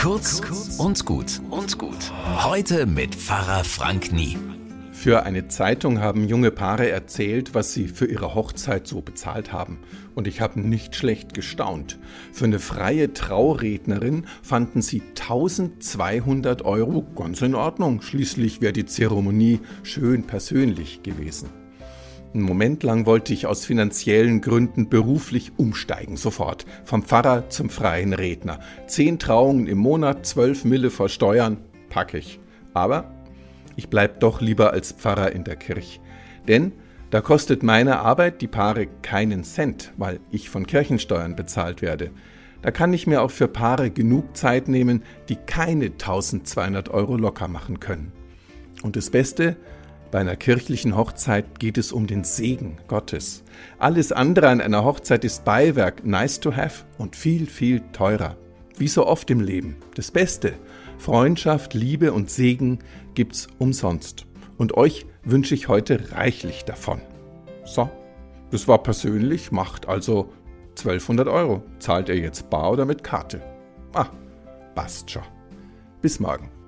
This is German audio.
Kurz und gut und gut. Heute mit Pfarrer Frank Nie. Für eine Zeitung haben junge Paare erzählt, was sie für ihre Hochzeit so bezahlt haben. Und ich habe nicht schlecht gestaunt. Für eine freie Traurednerin fanden sie 1200 Euro ganz in Ordnung. Schließlich wäre die Zeremonie schön persönlich gewesen. Einen Moment lang wollte ich aus finanziellen Gründen beruflich umsteigen, sofort. Vom Pfarrer zum freien Redner. Zehn Trauungen im Monat, zwölf Mille vor Steuern, pack ich. Aber ich bleib doch lieber als Pfarrer in der Kirche. Denn da kostet meine Arbeit die Paare keinen Cent, weil ich von Kirchensteuern bezahlt werde. Da kann ich mir auch für Paare genug Zeit nehmen, die keine 1200 Euro locker machen können. Und das Beste, bei einer kirchlichen Hochzeit geht es um den Segen Gottes. Alles andere an einer Hochzeit ist Beiwerk, nice to have und viel, viel teurer. Wie so oft im Leben. Das Beste, Freundschaft, Liebe und Segen gibt's umsonst. Und euch wünsche ich heute reichlich davon. So, das war persönlich, macht also 1200 Euro. Zahlt ihr jetzt bar oder mit Karte? Ah, passt schon. Bis morgen.